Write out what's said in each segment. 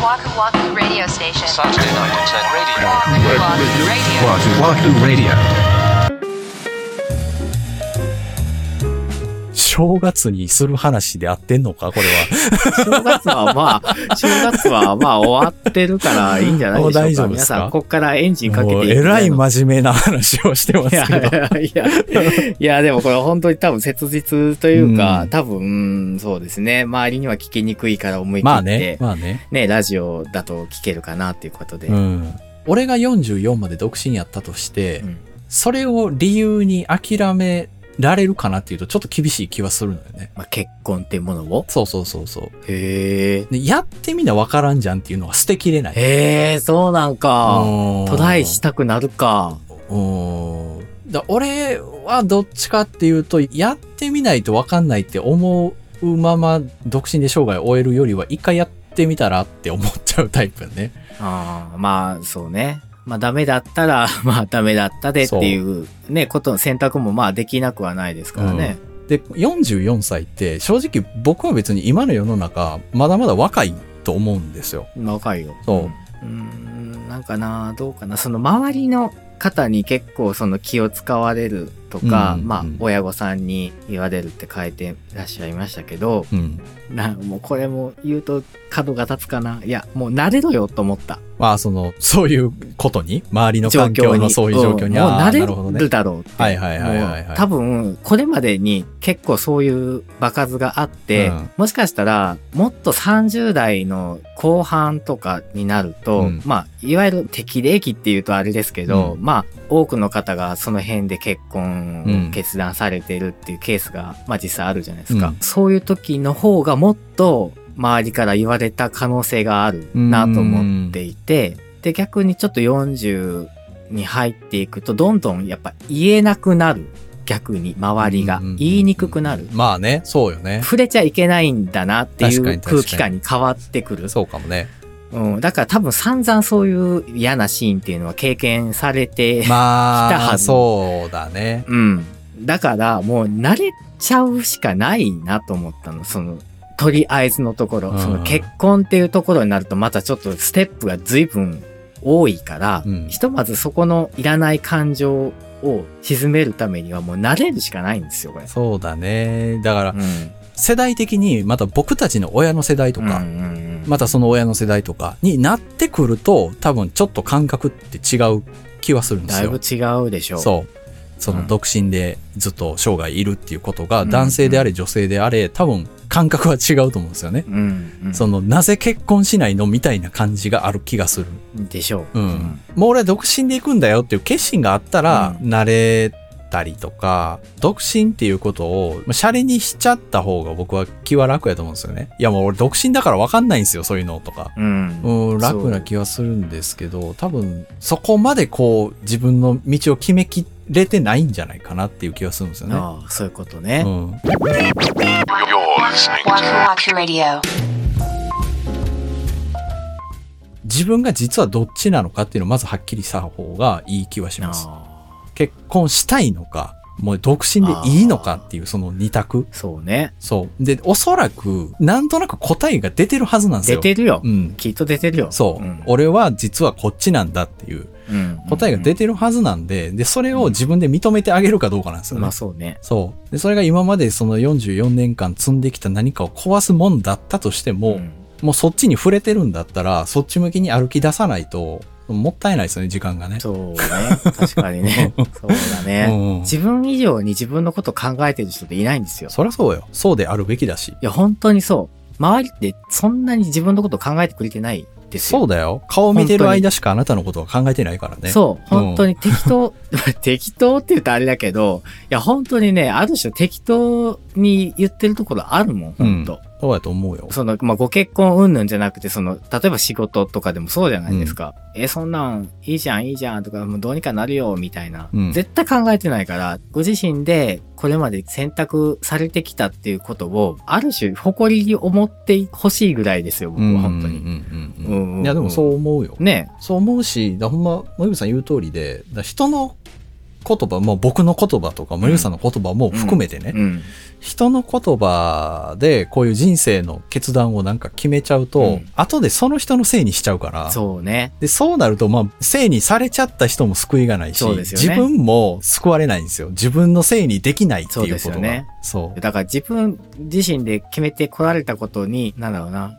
Waku Waku Radio Station. Saturday night at 10 radio. Waku Waku Radio. Wahoo Wahoo Radio. 正月にする話で合ってんのかこれは。正月はまあ、正月はまあ終わってるからいいんじゃないでしょうか。大丈夫ですか？皆さん、ここからエンジンかけていくえらいま真面目な話をしてますいやいけど。や いや、いやでもこれ本当に多分切実というか、うん多分、うんそうですね。周りには聞きにくいから思い切って、まあね、まあね。ね、ラジオだと聞けるかなっていうことで。うん。俺が44まで独身やったとして、うんそれを理由に諦められるかなっていうとちょっと厳しい気はするのよね。まあ、結婚っていうものを？そうそうそうそう。へえ。でやってみなわからんじゃんっていうのは捨てきれない。へえ、そうなんか。うんトライしたくなるか。うん。だ俺はどっちかっていうと、やってみないとわかんないって思うまま独身で生涯を終えるよりは、一回やってみたらって思っちゃうタイプよね。ああ、まあ、そうね。まあ、ダメだったら、まあ、ダメだったでっていう、ね、ことの選択もまあ、できなくはないですからね。で、44歳って、正直僕は別に今の世の中、まだまだ若いと思うんですよ。まあ、若いよ。そううーん、なんかな、どうかな。その周りの方に結構その気を使われるとか、うんまあうん、親御さんに言われるって書いてらっしゃいましたけど、うん。な、もうこれも言うと角が立つかな。いや、もう慣れろよと思った。まあ、その、そういうことに、周りの環境のそういう状況に、うんもう慣れる。だろうって。はいはいはいはいはい多分、これまでに結構そういう場数があって、うんもしかしたら、もっと30代の後半とかになると、うんまあ、いわゆる適齢期っていうとあれですけど、うんまあ、多くの方がその辺で結婚うんを決断されてるっていうケースが、まあ実際あるじゃないですか。うんそういう時の方がもっと周りから言われた可能性があるなと思っていて、で、逆にちょっと40に入っていくと、どんどんやっぱ言えなくなる。逆に周りが言いにくくなる。まあね、そうよね。触れちゃいけないんだなっていう空気感に変わってくる。そうかもね。うん、だから多分散々そういう嫌なシーンっていうのは経験されて、まあ、来たはずそうだね。うん。だからもう慣れちゃうしかないなと思ったの。その、とりあえずのところ、うんその結婚っていうところになるとまたちょっとステップが随分多いから、うんひとまずそこのいらない感情を沈めるためにはもう慣れるしかないんですよ、これ。そうだね。だからう、ん。世代的に、また僕たちの親の世代とか、うんうんうんまたその親の世代とかになってくると、多分ちょっと感覚って違う気はするんですよ。だいぶ違うでしょう。そう。そのうん独身でずっと生涯いるっていうことが、うん男性であれ女性であれ、多分感覚は違うと思うんですよね。うん、うん。その、なぜ結婚しないのみたいな感じがある気がする。でしょう。うん。もう俺は独身で行くんだよっていう決心があったら、う慣れたりとか、独身っていうことを、まあシャレにしちゃった方が僕は気は楽やと思うんですよね。いやもう俺独身だから分かんないんですよ、そういうのとか。うん。うん、楽な気はするんですけど、多分、そこまでこう、自分の道を決めきれてないんじゃないかなっていう気がするんですよね。ああ、そういうことね。うん。自分が実はどっちなのかっていうのをまずはっきりした方がいい気はします。結婚したいのか、もう独身でいいのかっていうその二択。そうね。そう。で、おそらく、なんとなく答えが出てるはずなんです出よ。てるよ。うん。きっと出てるよ。そう、ん俺は実はこっちなんだっていううん答えが出てるはずなんで、で、それを自分で認めてあげるかどうかなんですよね。まあそうね。そう。で、それが今までその44年間積んできた何かを壊すもんだったとしても、んもうそっちに触れてるんだったら、そっち向きに歩き出さないと、もったいないですよね、時間がね。そうね。確かにね。そうだうんね。うん自分以上に自分のこと考えてる人っていないんですよ。そりゃそうよ。そうであるべきだし。いや、本当にそう。周りってそんなに自分のこと考えてくれてないですよ。そうだよ。顔見てる間しかあなたのことは考えてないからね。そう。うん本当に適当、適当って言うとあれだけど、いや、本当にね、ある種適当に言ってるところあるもん、本当。そうやと思うよ。その、まあ、ご結婚云々じゃなくて、その、例えば仕事とかでもそうじゃないですか。え、そんなん、いいじゃん、いいじゃん、とか、もうどうにかなるよ、みたいな。うん絶対考えてないから、ご自身で、これまで選択されてきたっていうことを、ある種、誇りに思ってほしいぐらいですよ、僕は、本当に。うんうんうんうんうんうんいや、でもそう思うよ。ねそう思うし、だほんま、森口さん言う通りで、だ人の言葉も僕の言葉とか森口さんの言葉も含めてね、うん。人の言葉でこういう人生の決断をなんか決めちゃうと、うん後でその人のせいにしちゃうから、そうね。で、そうなると、まあ、せいにされちゃった人も救いがないし、ね自分も救われないんですよ。自分のせいにできないっていうことが。そうですよねそう。だから自分自身で決めてこられたことに、なんだろうな。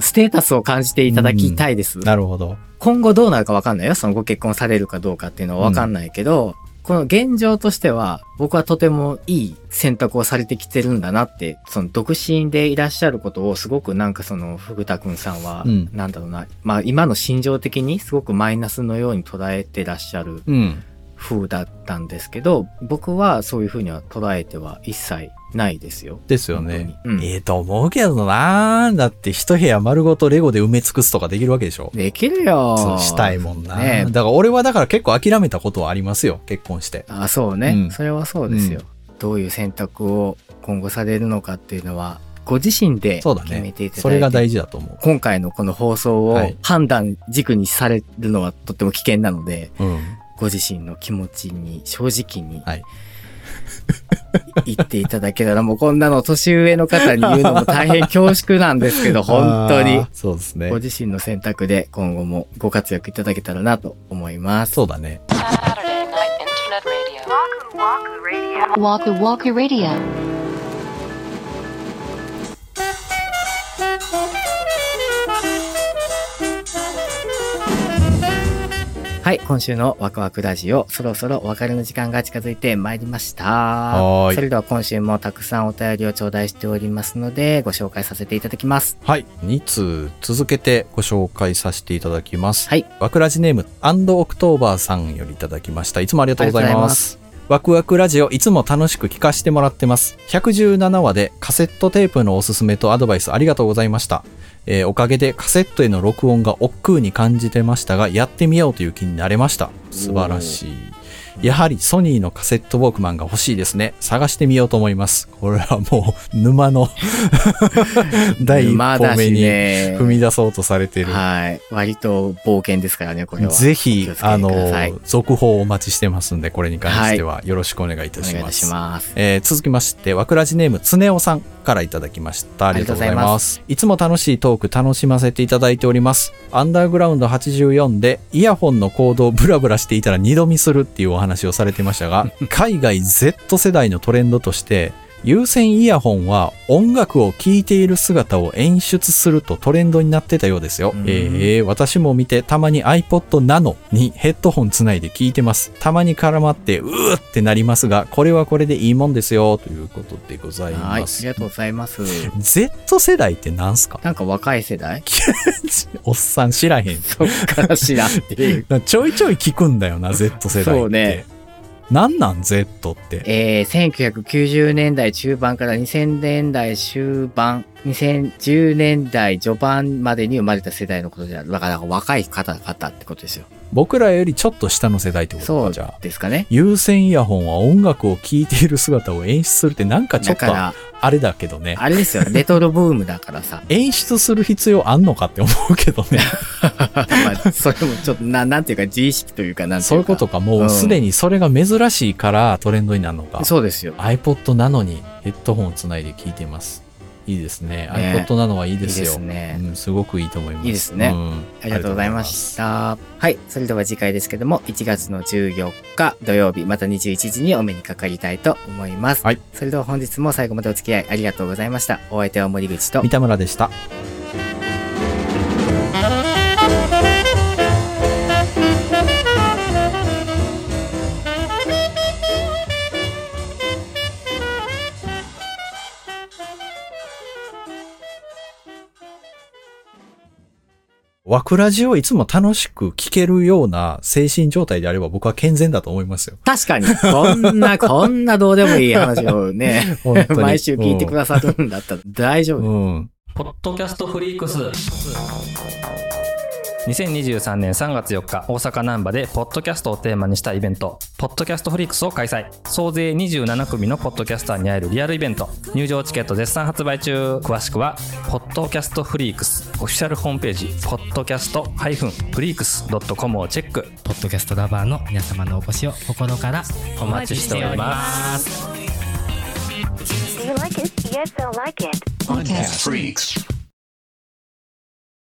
ステータスを感じていただきたいです。なるほど。今後どうなるかわかんないよ。そのご結婚されるかどうかっていうのはわかんないけど、この現状としては、僕はとてもいい選択をされてきてるんだなって、その独身でいらっしゃることをすごくなんかその、ふぐたくんさんは、うんなんだろうな、まあ今の心情的にすごくマイナスのように捉えてらっしゃるうん。風だったんですけど、僕はそういう風には捉えては一切ないですよ。ですよね。うんええと思うけどなだって一部屋丸ごとレゴで埋め尽くすとかできるわけでしょできるよ。そうしたいもんな、ねだから俺はだから結構諦めたことはありますよ。結婚して。あそうね、うんそれはそうですよ、どういう選択を今後されるのかっていうのはご自身で決めねていただいて、それが大事だと思う。今回のこの放送をはい判断軸にされるのはとっても危険なので、うん。ご自身の気持ちに正直にはい。言っていただけたら、もうこんなの年上の方に言うのも大変恐縮なんですけど、本当に。そうですねご。自身の選択で今後もご活躍いただけたらなと思います。そうだね。はい、今週のワクワクラジオ、そろそろお別れの時間が近づいてまいりました。それでは今週もたくさんお便りを頂戴しておりますので、ご紹介させていただきます。はい。2通続けてご紹介させていただきます。はい。ワクラジネーム、アンドオクトーバーさんよりいただきました。いつもありがとうござい。ますワクワクラジオいつも楽しく聞かせてもらってます。117話でカセットテープのおすすめとアドバイスありがとうございました。えーおかげでカセットへの録音が億劫に感じてましたが、やってみようという気になれました。素晴らしい。やはりソニーのカセットウォークマンが欲しいですね。探してみようと思います。これはもう沼の 第一歩目にね。踏み出そうとされている。はい。割と冒険ですからね、これは。ぜひあの、続報をお待ちしてますんで、これに関してはよろしくお願いいたします。お願います。えー続きまして、わくらじネーム、つねおさんからいただきました。ありがとうございありがとうございま。ますいつも楽しいトーク楽しませていただいております。アンダーグラウンド84で、イヤホンのコードをブラブラしていたら二度見するっていうお話をされてましたが、海外 Z 世代のトレンドとして、有線イヤホンは音楽を聴いている姿を演出するとトレンドになってたようですよ。うんえー、私も見てたまに iPod Nano にヘッドホンつないで聞いてます。たまに絡まってうーってなりますが、これはこれでいいもんですよ、ということでございはい。あます。りがとうございます。Z 世代ってなんすか？なんか若い世代？おっさん知らへん。そっから知らんっていう。ちょいちょい聞くんだよな、Z 世代って。そうねなんなん Z って？えー、1990年代中盤から2000年代終盤、2010年代序盤までに生まれた世代のことである。だから若い方々ってことですよ。僕らよりちょっと下の世代ってことそうか、じゃあ。ですかね。有線イヤホンは音楽を聴いている姿を演出するってなんかちょっとだから、あれだけどね。あれですよ。レトロブームだからさ。演出する必要あんのかって思うけどね。まあ、それもちょっと、ななんていうか、自意識というか、なんていうか。そういうことか。もうすでにそれが珍しいからトレンドになるのか。そうですよ。iPod なのにヘッドホンをつないで聞いてます。いいですね。ね iPod なのはいいですよ。いいですねうん、すごくいいと思います。いいですねうんありがとうございました。はい。それでは次回ですけども、1月の14日土曜日、また21時にお目にかかりたいと思います。はい。それでは本日も最後までお付き合いありがとうございました。お相手は森口と三。田村でした。ワクラジをいつも楽しく聞けるような精神状態であれば僕は健全だと思いますよ。確かに、こんな、こんなどうでもいい話をね、毎週聞いてくださるんだったら大丈夫。うん。ポッドキャストフリークス。2023年3月4日、大阪南波で、ポッドキャストをテーマにしたイベント、ポッドキャストフリークスを開催。総勢27組のポッドキャスターに会えるリアルイベント。入場チケット絶賛発売中。詳しくは、ポッドキャストフリークス、オフィシャルホームページ、ポッドキャスト -freaks.com をチェック。ポッドキャストラバーの皆様のお越しを心からお待ちしております。Do you like it? Yes, I like it? Podcast Freaks.